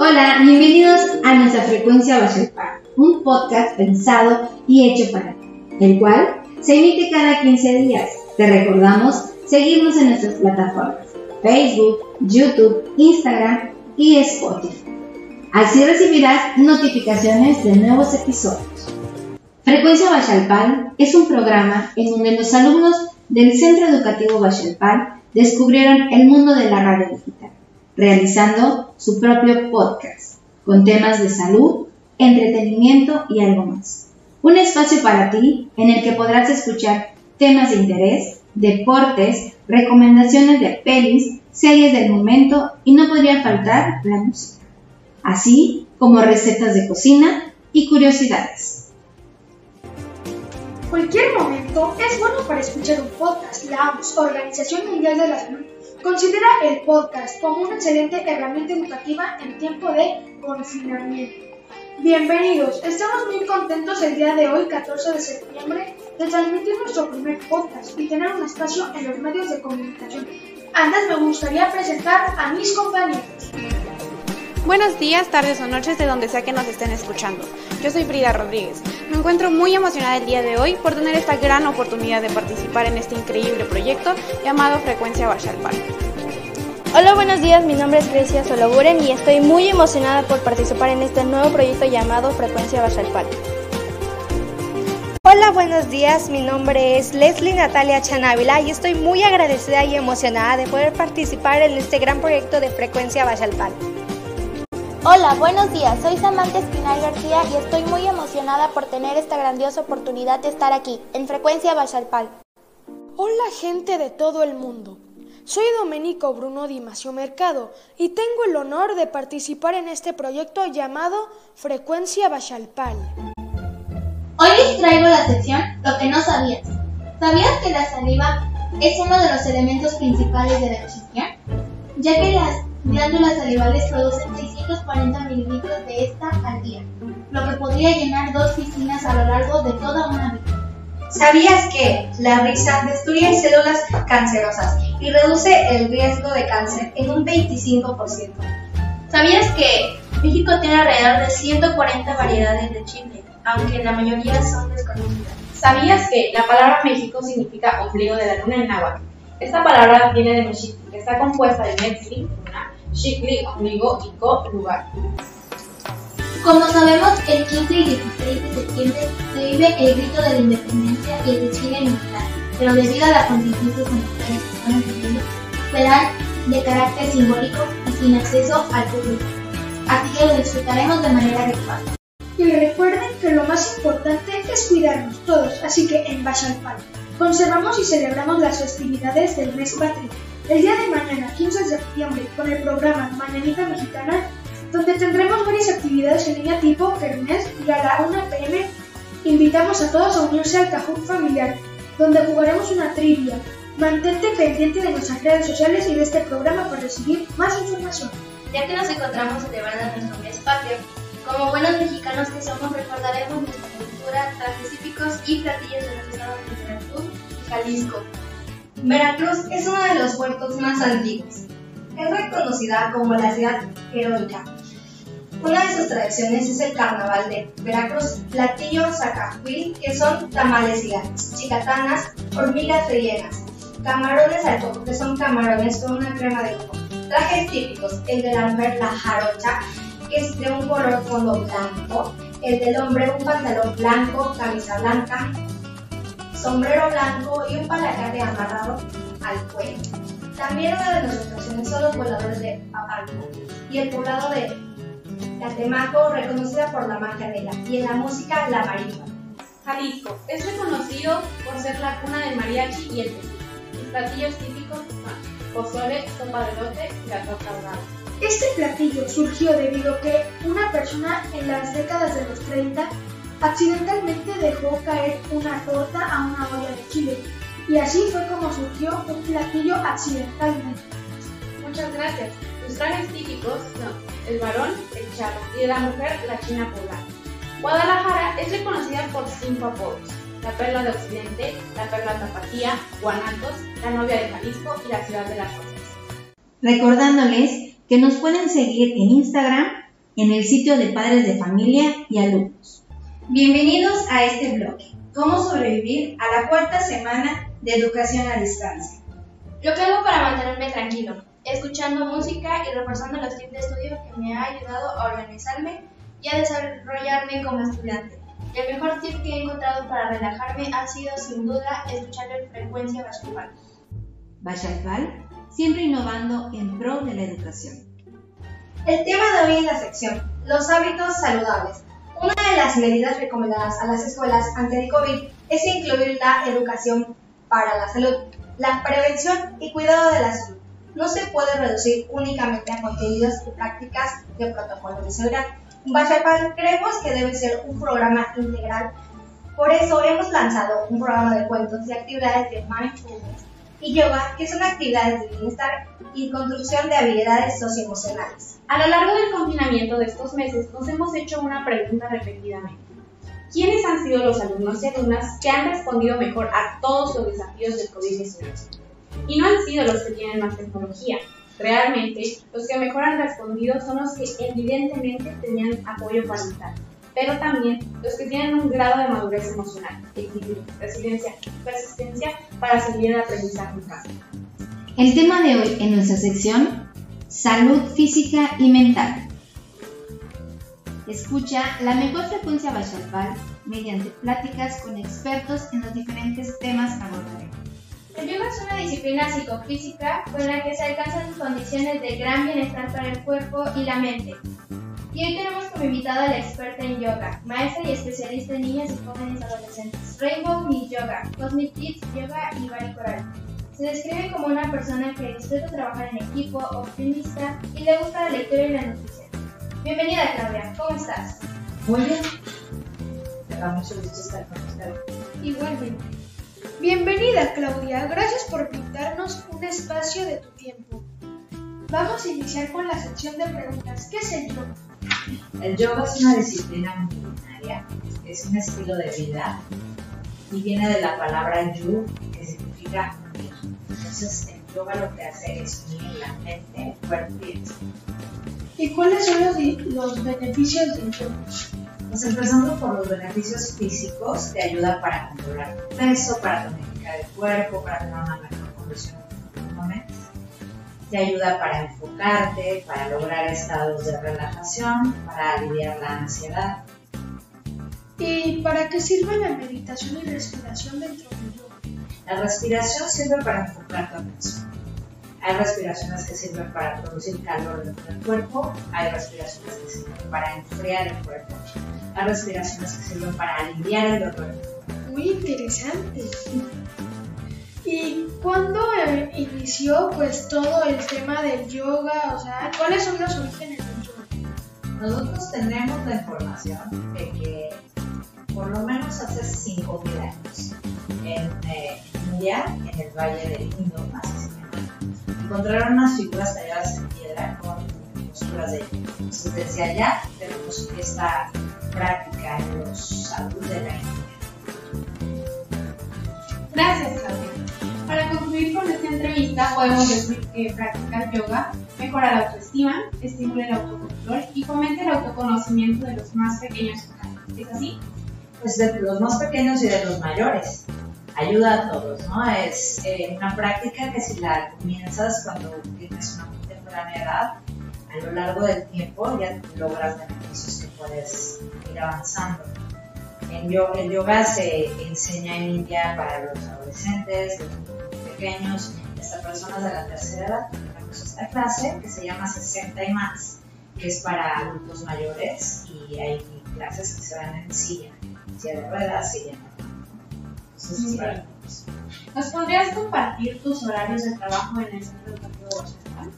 Hola, bienvenidos a nuestra frecuencia Bachelpar, un podcast pensado y hecho para ti, el cual se emite cada 15 días. Te recordamos seguirnos en nuestras plataformas Facebook, YouTube, Instagram y Spotify. Así recibirás notificaciones de nuevos episodios. Frecuencia Bachalpal es un programa en donde los alumnos del Centro Educativo Bachalpal descubrieron el mundo de la radio digital, realizando su propio podcast con temas de salud, entretenimiento y algo más. Un espacio para ti en el que podrás escuchar temas de interés, deportes, recomendaciones de pelis, series del momento y no podría faltar la música, así como recetas de cocina y curiosidades. Cualquier momento es bueno para escuchar un podcast. La OMS, Organización Mundial de la Salud, considera el podcast como una excelente herramienta educativa en tiempo de confinamiento. Bienvenidos, estamos muy contentos el día de hoy, 14 de septiembre, de transmitir nuestro primer podcast y tener un espacio en los medios de comunicación. Antes me gustaría presentar a mis compañeros. Buenos días, tardes o noches de donde sea que nos estén escuchando. Yo soy Frida Rodríguez. Me encuentro muy emocionada el día de hoy por tener esta gran oportunidad de participar en este increíble proyecto llamado Frecuencia Bachalpal. Hola, buenos días. Mi nombre es Grecia Soloburen y estoy muy emocionada por participar en este nuevo proyecto llamado Frecuencia Basalpal. Hola, buenos días. Mi nombre es Leslie Natalia Chanávila y estoy muy agradecida y emocionada de poder participar en este gran proyecto de Frecuencia Basalpal. Hola, buenos días. Soy Samantha Espinal García y estoy muy emocionada por tener esta grandiosa oportunidad de estar aquí, en Frecuencia Basalpal. Hola, gente de todo el mundo. Soy Domenico Bruno Dimasio Mercado y tengo el honor de participar en este proyecto llamado Frecuencia Bachalpal. Hoy les traigo la sección Lo que no sabías. ¿Sabías que la saliva es uno de los elementos principales de la digestión? Ya que las glándulas salivales producen 640 mililitros de esta al día, lo que podría llenar dos piscinas a lo largo de toda una vida. ¿Sabías que la risa destruye células cancerosas y reduce el riesgo de cáncer en un 25%? ¿Sabías que México tiene alrededor de 140 variedades de chile, aunque la mayoría son desconocidas? ¿Sabías que la palabra México significa ombligo de la luna en náhuatl? Esta palabra viene de México, que está compuesta de Mexi, luna, Ombligo y lugar. Como sabemos, el 15 y 16 de septiembre se vive el grito de la independencia y el desfile militar, pero debido a la contingencia sanitaria que estamos viviendo, serán de carácter simbólico y sin acceso al público. Así que lo disfrutaremos de manera virtual. Y recuerden que lo más importante es cuidarnos todos, así que en Bachalpal conservamos y celebramos las festividades del mes patrio. El día de mañana, 15 de septiembre, con el programa Mañanita Mexicana, donde tendremos varias actividades en línea tipo Kermés y a la 1 pm invitamos a todos a unirse al Cajón Familiar, donde jugaremos una trivia. Mantente pendiente de nuestras redes sociales y de este programa para recibir más información. Ya que nos encontramos celebrando nuestro mes patrio, como buenos mexicanos que somos, recordaremos nuestra cultura, trajes típicos y platillos de los estados de Veracruz y Jalisco. Veracruz es uno de los puertos más antiguos. Es reconocida como la ciudad heroica. Una de sus tradiciones es el carnaval de Veracruz, platillos zacahuil, que son tamales gigantes, chicatanas, hormigas rellenas, camarones al coco, que son camarones con una crema de coco, trajes típicos, el de la mujer la jarocha, que es de un color fondo blanco, el del hombre un pantalón blanco, camisa blanca, sombrero blanco y un palacate amarrado al cuello. También una de nuestras tradiciones son los voladores de Papalco y el poblado de Catemaco, reconocida por la magia negra, y en la música la marihuana. Jalisco es reconocido por ser la cuna del mariachi y el tequila. Sus platillos típicos son pozole, sopa de lote y la torta ahogada. Este platillo surgió debido a que una persona en las décadas de los 30 accidentalmente dejó caer una torta a una olla de chile y así fue como surgió un platillo accidentalmente. Muchas gracias. Sus trajes típicos son el varón, el charro y de la mujer, la china poblana. Guadalajara es reconocida por cinco apodos. La perla de Occidente, la perla tapatía, Guanatos, la novia de Jalisco y la ciudad de las rosas. Recordándoles que nos pueden seguir en Instagram en el sitio de padres de familia y alumnos. Bienvenidos a este bloque, cómo sobrevivir a la cuarta semana de educación a distancia. Lo que hago para mantenerme tranquilo, escuchando música y repasando los tips de estudio que me ha ayudado a organizarme y a desarrollarme como estudiante. El mejor tip que he encontrado para relajarme ha sido sin duda escuchar en frecuencia Bachalpal. Bachalpal, siempre innovando en pro de la educación. El tema de hoy es la sección Los hábitos saludables. Una de las medidas recomendadas a las escuelas ante el COVID es incluir la educación para la salud, la prevención y cuidado de la salud. No se puede reducir únicamente a contenidos y prácticas de protocolo de seguridad Bachapal creemos que debe ser un programa integral. Por eso hemos lanzado un programa de cuentos y actividades de mindfulness y yoga, que son actividades de bienestar y construcción de habilidades socioemocionales. A lo largo del confinamiento de estos meses nos hemos hecho una pregunta repetidamente. ¿Quiénes han sido los alumnos y alumnas que han respondido mejor a todos los desafíos del COVID-19? Y no han sido los que tienen más tecnología, Realmente, los que mejor han respondido son los que evidentemente tenían apoyo parental, pero también los que tienen un grado de madurez emocional, equilibrio, resiliencia persistencia para seguir el aprendizaje en casa. El tema de hoy en nuestra sección, salud física y mental. Escucha la mejor frecuencia Bachalpal mediante pláticas con expertos en los diferentes temas abordaremos. El yoga es una disciplina psicofísica con la que se alcanzan condiciones de gran bienestar para el cuerpo y la mente. Y hoy tenemos como invitada a la experta en yoga, maestra y especialista en niñas y jóvenes adolescentes, Rainbow Knit Yoga, Cosmic Kids Yoga y Bari Coral. Se describe como una persona que disfruta trabajar en equipo, optimista y le gusta la lectura y la noticia. Bienvenida Claudia, ¿cómo estás? Muy bien. Me da mucho gusto estar con usted. Igualmente. Bienvenida Claudia, gracias por brindarnos un espacio de tu tiempo. Vamos a iniciar con la sección de preguntas. ¿Qué es el yoga? El yoga es una disciplina multidisciplinaria, es un estilo de vida y viene de la palabra yu, que significa unir. Entonces, el yoga lo que hace es unir la mente, el cuerpo y el espíritu. ¿Y cuáles son los, los beneficios del yoga? Pues empezando por los beneficios físicos, te ayuda para controlar tu peso, para tonificar el cuerpo, para tener una mejor condición. Te ayuda para enfocarte, para lograr estados de relajación, para aliviar la ansiedad. ¿Y para qué sirve la meditación y respiración dentro del? La respiración sirve para enfocar tu atención. Hay respiraciones que sirven para producir calor dentro del cuerpo, hay respiraciones que sirven para enfriar el cuerpo, hay respiraciones que sirven para aliviar el dolor. Muy interesante. ¿Y cuándo eh, inició pues todo el tema del yoga? O sea, ¿cuáles son los orígenes del yoga? Nosotros tenemos la información de que por lo menos hace 5.000 años en eh, En el Valle del Indo, más encontraron unas figuras talladas en piedra con posturas de Entonces, desde allá tenemos esta práctica en los salud de la India. Gracias, Claudia. Para concluir con esta entrevista, podemos decir que practicar yoga mejora la autoestima, estimula el autocontrol y fomenta el autoconocimiento de los más pequeños. ¿Es así? Pues de los más pequeños y de los mayores ayuda a todos, ¿no? Es eh, una práctica que si la comienzas cuando tienes una muy temprana edad, a lo largo del tiempo ya logras beneficios que puedes ir avanzando. En yoga, el yoga se enseña en India para los adolescentes, los pequeños, hasta personas de la tercera edad. Tenemos esta clase que se llama 60 y más, que es para adultos mayores y hay clases que se dan en silla, silla de ruedas, silla ¿Nos podrías compartir tus horarios de trabajo en el centro educativo Bachastal?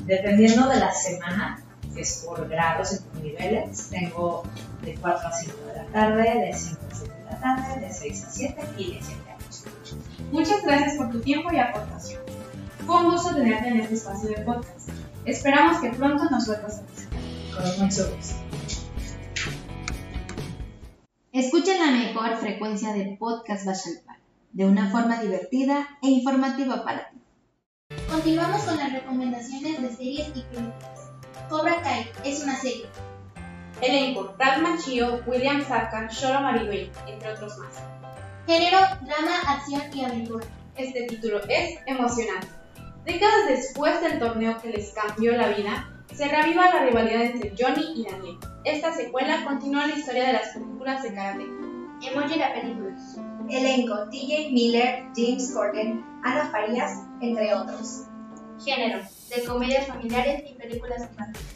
Dependiendo de la semana, que es por grados y por niveles, tengo de 4 a 5 de la tarde, de 5 a 7 de la tarde, de 6 a 7 y de 7 a 8. Muchas gracias por tu tiempo y aportación. Fue un gusto tenerte en este espacio de podcast. Esperamos que pronto nos vuelvas a visitar. Con mucho gusto. Escucha la mejor frecuencia de podcast Bachalpal, de una forma divertida e informativa para ti. Continuamos con las recomendaciones de series y películas. Cobra Kai es una serie. Elenco, Brad Machio, William Saka, Sholo Maribel, entre otros más. Género, drama, acción y aventura. Este título es emocionante. Décadas después del torneo que les cambió la vida, se reaviva la rivalidad entre Johnny y Daniel. Esta secuela continúa la historia de las películas de karate. Emoji la película. Elenco, TJ Miller, James Corden, Ana Farías, entre otros. Género, de comedias familiares y películas infantiles.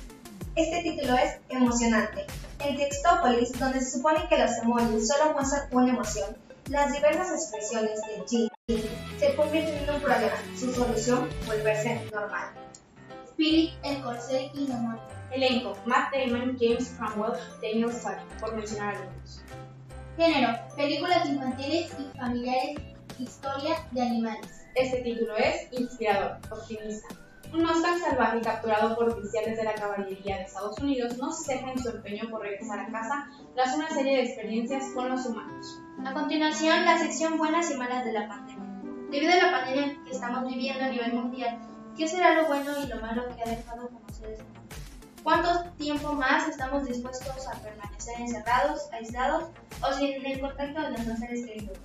Este título es emocionante. En Textópolis, donde se supone que los emojis solo muestran una emoción, las diversas expresiones de Jim se convierten en un problema. Su solución, volverse normal. El Corcel y Demon. Elenco, Matt Damon, James Cromwell, Daniel Stern, por mencionar algunos. Género, películas infantiles y familiares, historia de animales. Este título es inspirador, optimista. Un Mustang salvaje capturado por oficiales de la caballería de Estados Unidos no ceja en su empeño por regresar a casa tras una serie de experiencias con los humanos. A continuación, la sección buenas y malas de la pandemia. Debido a la pandemia que estamos viviendo a nivel mundial, ¿qué será lo bueno y lo malo que ha dejado como seres humanos? ¿Cuánto tiempo más estamos dispuestos a permanecer encerrados, aislados o sin el contacto de nuestros seres queridos?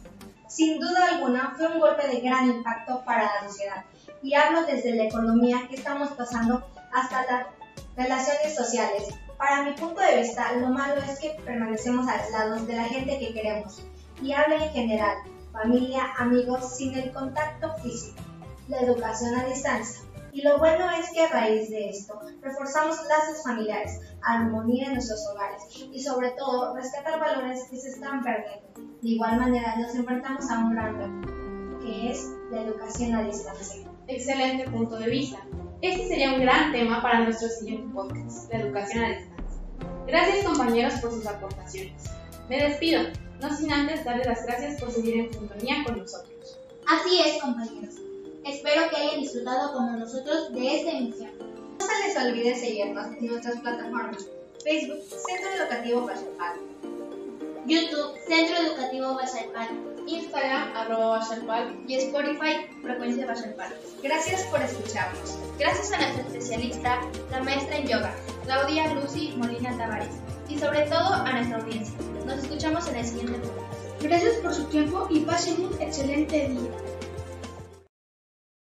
Sin duda alguna, fue un golpe de gran impacto para la sociedad. Y hablo desde la economía que estamos pasando hasta las relaciones sociales. Para mi punto de vista, lo malo es que permanecemos aislados de la gente que queremos. Y hablo en general, familia, amigos, sin el contacto físico, la educación a distancia. Y lo bueno es que a raíz de esto reforzamos lazos familiares, armonía en nuestros hogares y sobre todo rescatar valores que se están perdiendo. De igual manera nos enfrentamos a un gran reto, que es la educación a distancia. Excelente punto de vista. Este sería un gran tema para nuestro siguiente podcast, la educación a distancia. Gracias compañeros por sus aportaciones. Me despido, no sin antes darles las gracias por seguir en sintonía con nosotros. Así es, compañeros. Espero que hayan disfrutado como nosotros de esta emisión. No se les olvide seguirnos en nuestras plataformas Facebook, Centro Educativo Bachalpal, YouTube, Centro Educativo Bachalpal, Instagram, arroba Bachalpal y Spotify, Frecuencia Bachalpal. Gracias por escucharnos. Gracias a nuestra especialista, la maestra en yoga, Claudia Lucy Molina Tavares, y sobre todo a nuestra audiencia. Nos escuchamos en el siguiente podcast. Gracias por su tiempo y pasen un excelente día.